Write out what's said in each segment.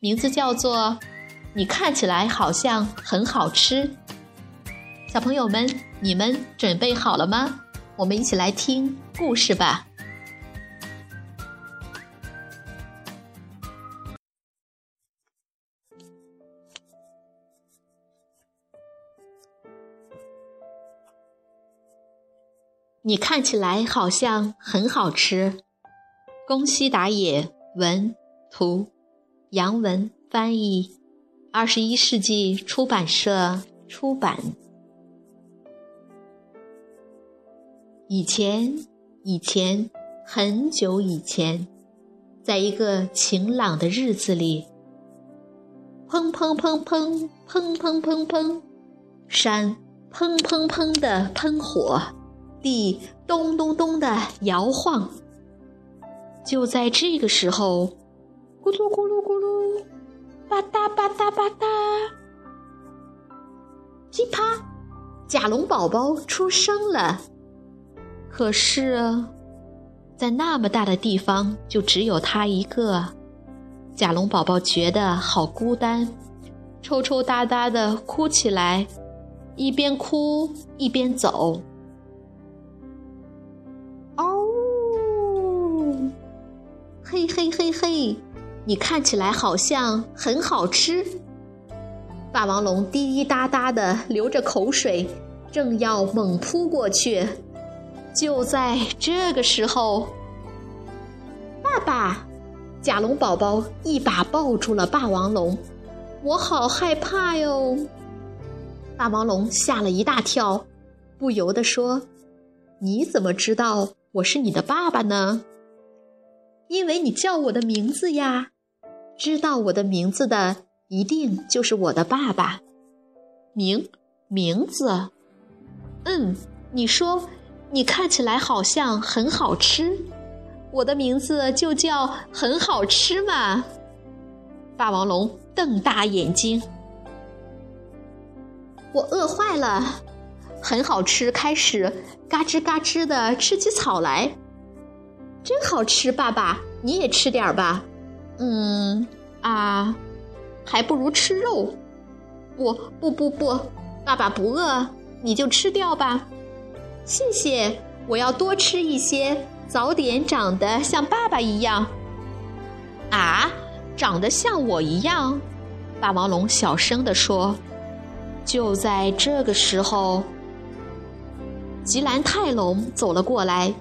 名字叫做“你看起来好像很好吃”。小朋友们，你们准备好了吗？我们一起来听故事吧。你看起来好像很好吃。宫西达也文图。杨文翻译，二十一世纪出版社出版。以前，以前，很久以前，在一个晴朗的日子里，砰砰砰砰砰砰砰砰，山砰砰砰的喷火，地咚咚咚的摇晃。就在这个时候。咕噜咕噜咕噜，吧嗒吧嗒吧嗒，噼啪，甲龙宝宝出生了。可是，在那么大的地方，就只有他一个。甲龙宝宝觉得好孤单，抽抽搭搭的哭起来，一边哭一边走。哦，嘿嘿嘿嘿。你看起来好像很好吃。霸王龙滴滴答答的流着口水，正要猛扑过去。就在这个时候，爸爸，甲龙宝宝一把抱住了霸王龙。我好害怕哟！霸王龙吓了一大跳，不由得说：“你怎么知道我是你的爸爸呢？因为你叫我的名字呀。”知道我的名字的，一定就是我的爸爸。名名字，嗯，你说，你看起来好像很好吃，我的名字就叫很好吃嘛。霸王龙瞪大眼睛，我饿坏了，很好吃，开始嘎吱嘎吱的吃起草来，真好吃，爸爸你也吃点儿吧。嗯啊，还不如吃肉。不不不不，爸爸不饿，你就吃掉吧。谢谢，我要多吃一些，早点长得像爸爸一样。啊，长得像我一样？霸王龙小声地说。就在这个时候，吉兰泰龙走了过来，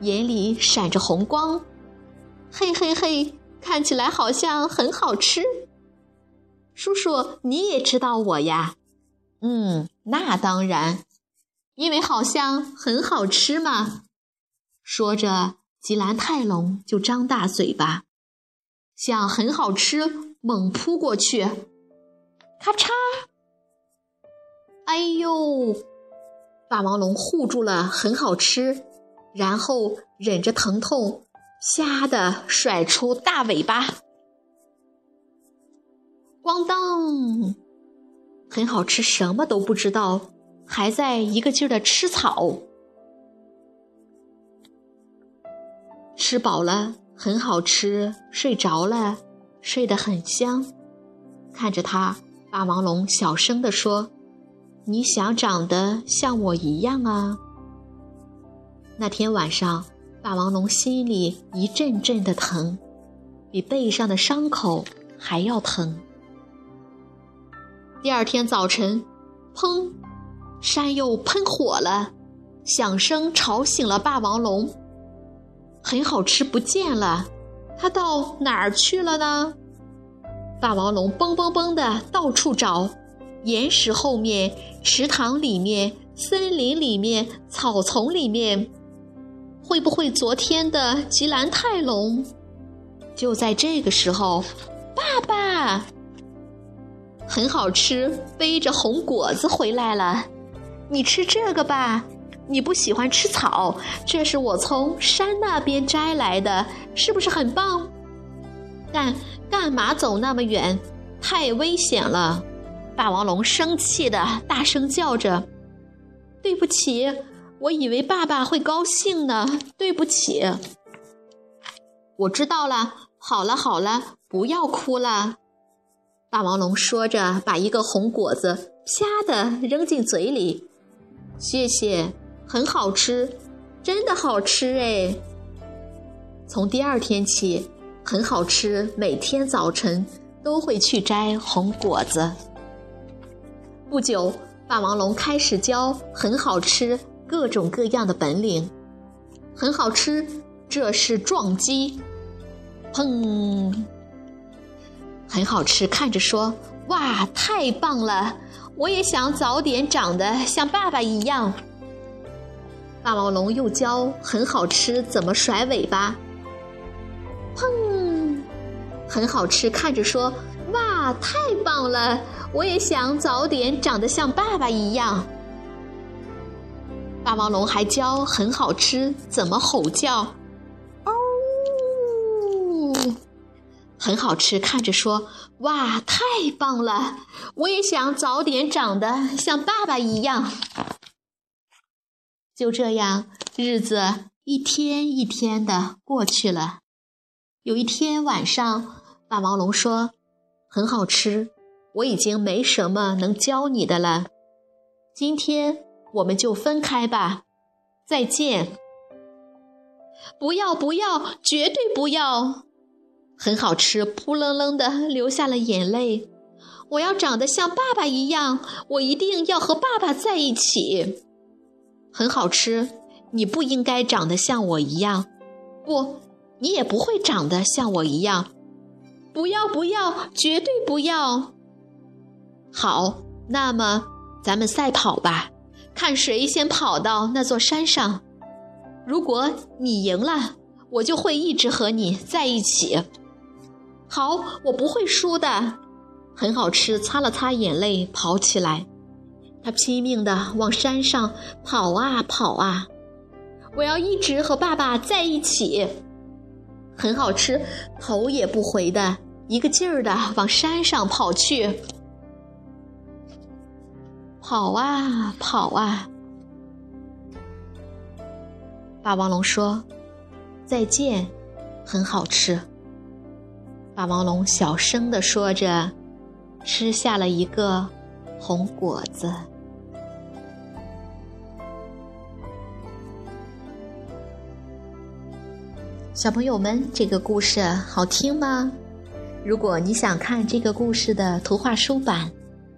眼里闪着红光。嘿嘿嘿。看起来好像很好吃，叔叔你也知道我呀？嗯，那当然，因为好像很好吃嘛。说着，吉兰泰龙就张大嘴巴，向很好吃猛扑过去。咔嚓！哎呦！霸王龙护住了很好吃，然后忍着疼痛。吓得甩出大尾巴，咣当！很好吃，什么都不知道，还在一个劲儿的吃草。吃饱了，很好吃，睡着了，睡得很香。看着他，霸王龙小声地说：“你想长得像我一样啊？”那天晚上。霸王龙心里一阵阵的疼，比背上的伤口还要疼。第二天早晨，砰，山又喷火了，响声吵醒了霸王龙。很好吃不见了，它到哪儿去了呢？霸王龙蹦蹦蹦的到处找，岩石后面、池塘里面、森林里面、草丛里面。会不会昨天的吉兰泰龙？就在这个时候，爸爸，很好吃，背着红果子回来了。你吃这个吧，你不喜欢吃草，这是我从山那边摘来的，是不是很棒？但干嘛走那么远？太危险了！霸王龙生气的大声叫着：“对不起，我以为爸爸会高兴呢，对不起。”我知道了，好了好了，不要哭了。霸王龙说着，把一个红果子啪的扔进嘴里。谢谢，很好吃，真的好吃哎。从第二天起，很好吃，每天早晨。都会去摘红果子。不久，霸王龙开始教很好吃各种各样的本领。很好吃，这是撞击。砰！很好吃，看着说：“哇，太棒了！我也想早点长得像爸爸一样。”霸王龙又教很好吃怎么甩尾巴。砰！很好吃，看着说：“哇，太棒了！我也想早点长得像爸爸一样。”霸王龙还教很好吃怎么吼叫，哦，很好吃，看着说：“哇，太棒了！我也想早点长得像爸爸一样。”就这样，日子一天一天的过去了。有一天晚上。霸王龙说：“很好吃，我已经没什么能教你的了。今天我们就分开吧，再见。”不要不要，绝对不要！很好吃，扑棱棱的流下了眼泪。我要长得像爸爸一样，我一定要和爸爸在一起。很好吃，你不应该长得像我一样，不，你也不会长得像我一样。不要不要，绝对不要！好，那么咱们赛跑吧，看谁先跑到那座山上。如果你赢了，我就会一直和你在一起。好，我不会输的。很好吃，擦了擦眼泪，跑起来。他拼命地往山上跑啊跑啊。我要一直和爸爸在一起。很好吃，头也不回的一个劲儿的往山上跑去，跑啊跑啊。霸王龙说：“再见，很好吃。”霸王龙小声的说着，吃下了一个红果子。小朋友们，这个故事好听吗？如果你想看这个故事的图画书版，